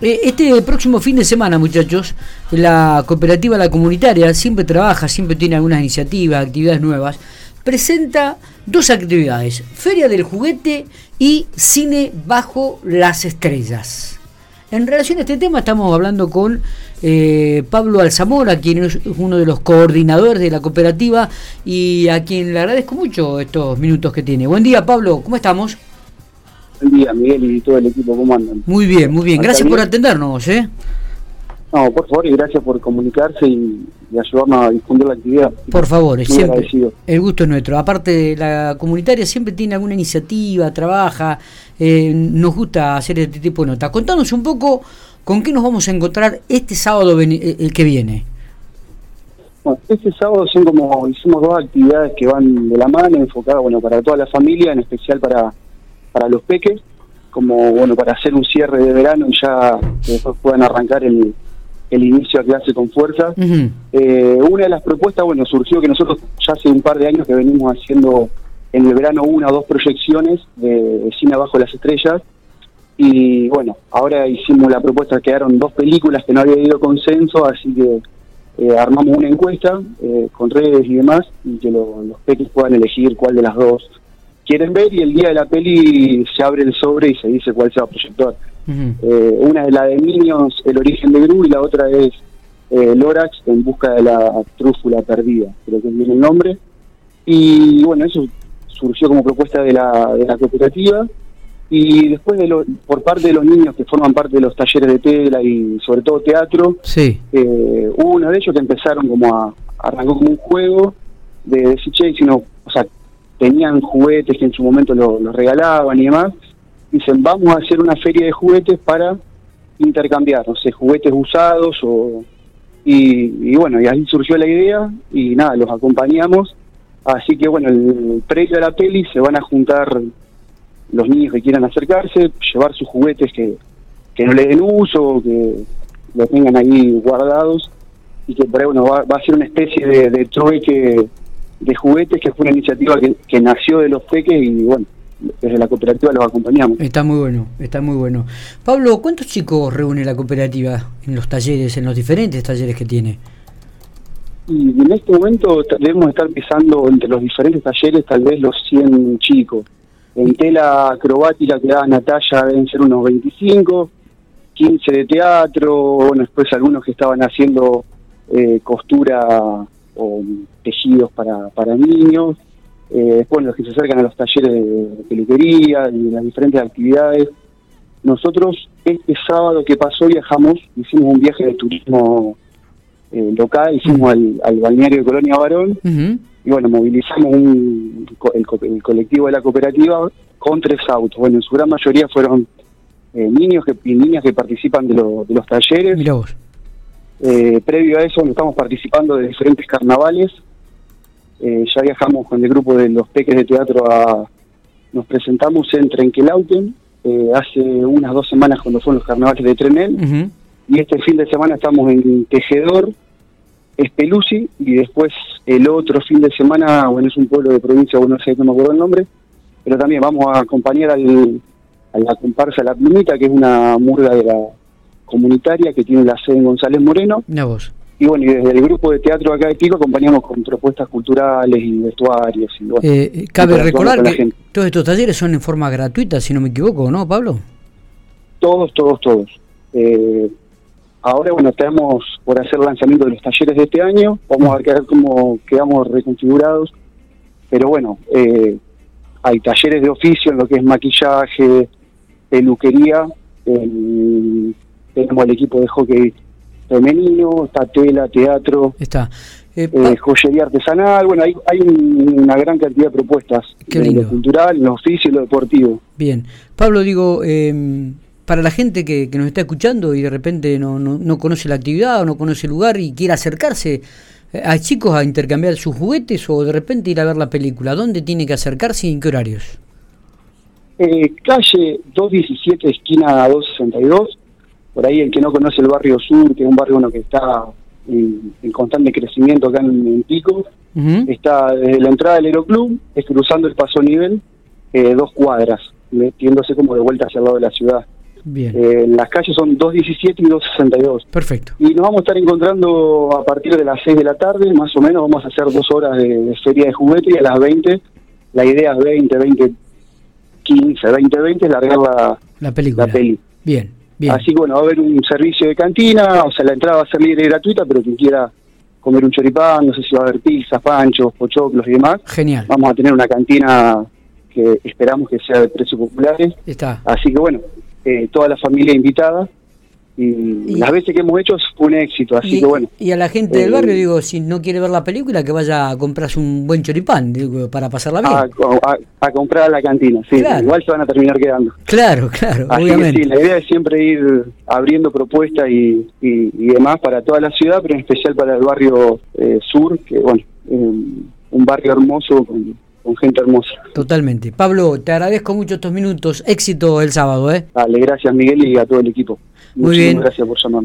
Eh, este próximo fin de semana, muchachos, la cooperativa La Comunitaria siempre trabaja, siempre tiene algunas iniciativas, actividades nuevas. Presenta dos actividades, Feria del Juguete y Cine Bajo las Estrellas. En relación a este tema estamos hablando con eh, Pablo Alzamora, quien es uno de los coordinadores de la cooperativa y a quien le agradezco mucho estos minutos que tiene. Buen día Pablo, ¿cómo estamos? Buen día Miguel y todo el equipo, ¿cómo andan? Muy bien, muy bien. Gracias por atendernos. ¿eh? No, por favor y gracias por comunicarse y, ayudarnos a difundir la actividad. Por favor, siempre. El gusto es nuestro. Aparte, la comunitaria siempre tiene alguna iniciativa, trabaja, eh, nos gusta hacer este tipo de notas. Contanos un poco con qué nos vamos a encontrar este sábado eh, el que viene. Bueno, este sábado son como, hicimos dos actividades que van de la mano, enfocadas bueno, para toda la familia, en especial para, para los peques, como bueno, para hacer un cierre de verano y ya que después puedan arrancar el, el inicio a clase con fuerza. Eh, una de las propuestas, bueno, surgió que nosotros ya hace un par de años que venimos haciendo en el verano una o dos proyecciones de, cine bajo las estrellas. Y bueno, ahora hicimos la propuesta, quedaron dos películas que no había habido consenso, así que eh, armamos una encuesta eh, con redes y demás, y que los peques puedan elegir cuál de las dos quieren ver, y el día de la peli se abre el sobre y se dice cuál se va a proyectar. Eh, una es la de Niños, El origen de Gru, y la otra es eh, Lorax, En busca de la trúfula perdida, creo que viene el nombre. Y bueno, eso surgió como propuesta de la, de la cooperativa. Y después, de lo, por parte de los niños que forman parte de los talleres de tela y sobre todo teatro, sí. eh, hubo uno de ellos que empezaron como a, arrancó como un juego de decir, che, sino, o sea, tenían juguetes que en su momento los regalaban y demás, dicen, vamos a hacer una feria de juguetes para intercambiar, no sé, juguetes usados o... Y, bueno, y ahí surgió la idea y nada, los acompañamos. Así que bueno, el previo a la peli se van a juntar los niños que quieran acercarse, llevar sus juguetes que, que no le den uso, que los tengan ahí guardados y que por ahí bueno, va, a ser una especie de, de trueque de juguetes que fue una iniciativa que, que nació de los peques y bueno, desde la cooperativa los acompañamos. Está muy bueno, está muy bueno. Pablo, ¿cuántos chicos reúne la cooperativa en los talleres, en los diferentes talleres que tiene? Y en este momento debemos estar pisando entre los diferentes talleres tal vez los 100 chicos. En tela acrobática que da Natalia deben ser unos 25, 15 de teatro, bueno, después algunos que estaban haciendo eh, costura o tejidos para, para niños, eh, después los que se acercan a los talleres de peluquería y las diferentes actividades. Nosotros este sábado que pasó viajamos, hicimos un viaje de turismo eh, local, hicimos al, balneario de Colonia Barón y bueno, movilizamos un, el, colectivo de la cooperativa con tres autos. Bueno, en su gran mayoría fueron eh, niños que, y niñas que participan de, de los talleres. Eh, previo a eso estamos participando de diferentes carnavales eh, ya viajamos con el grupo de los peques de teatro a... Nos presentamos en Trenquelauten eh, hace unas dos semanas cuando fueron los carnavales de Trenel. Y este fin de semana estamos en Tejedor, Espelusi, y después el otro fin de semana, bueno, es un pueblo de provincia, bueno, no sé, no me acuerdo el nombre, pero también vamos a acompañar al, a la comparsa La Plumita, que es una murga de la comunitaria que tiene la sede en González Moreno. Y bueno, y desde el grupo de teatro acá de Pico acompañamos con propuestas culturales y vestuarios. Y bueno, eh, cabe recordar que todos estos talleres son en forma gratuita, si no me equivoco, ¿no, Pablo? Todos, todos, todos. Eh, ahora, bueno, estamos por hacer el lanzamiento de los talleres de este año. Vamos a ver cómo quedamos reconfigurados. Pero bueno, eh, hay talleres de oficio en lo que es maquillaje, peluquería. Tenemos el equipo de hockey femenino, está tela, teatro, está. Eh, eh, joyería artesanal, bueno, hay, hay una gran cantidad de propuestas, en lo cultural, en lo oficio y lo deportivo. Bien, Pablo, digo, em, para la gente que, nos está escuchando y de repente no, no, no, conoce la actividad o no conoce el lugar y quiere acercarse, eh, ¿hay chicos a intercambiar sus juguetes o de repente ir a ver la película? ¿Dónde tiene que acercarse y en qué horarios? calle 217, esquina 262 por ahí el que no conoce el barrio sur, que es un barrio uno que está en, constante crecimiento acá en, Pico, está desde la entrada del Aeroclub, es cruzando el paso nivel, eh, dos cuadras, metiéndose como de vuelta hacia el lado de la ciudad. Bien. Eh, las calles son 217 y 262. Perfecto. Y nos vamos a estar encontrando a partir de las 6 de la tarde, más o menos, vamos a hacer dos horas de, de feria de juguete y a las 20, la idea es 20, 20, 15, 20, 20, largar la, La película. la peli. Bien, bien. Así que bueno, va a haber un servicio de cantina, o sea, la entrada va a ser libre y gratuita, pero quien quiera comer un choripán, no sé si va a haber pizzas, panchos, pochoclos y demás, Genial. vamos a tener una cantina que esperamos que sea de precios populares. Está. Así que bueno, eh, toda la familia invitada y, Y- las veces que hemos hecho fue un éxito, así Y, que bueno. y a la gente del Eh, barrio, digo, si no quiere ver la película, que vaya a comprarse un buen choripán, digo, para pasarla bien. A, a- a comprar a la cantina, sí, Claro. igual se van a terminar quedando. Claro, claro, Así obviamente. que sí, la idea es siempre ir abriendo propuestas y, y, y demás para toda la ciudad, pero en especial para el barrio eh, sur, que bueno, eh, un barrio hermoso con, con gente hermosa. Totalmente. Pablo, te agradezco mucho estos minutos. Éxito el sábado, ¿eh? Dale, gracias Miguel y a todo el equipo. Muy Muchísimas bien. gracias por llamarme.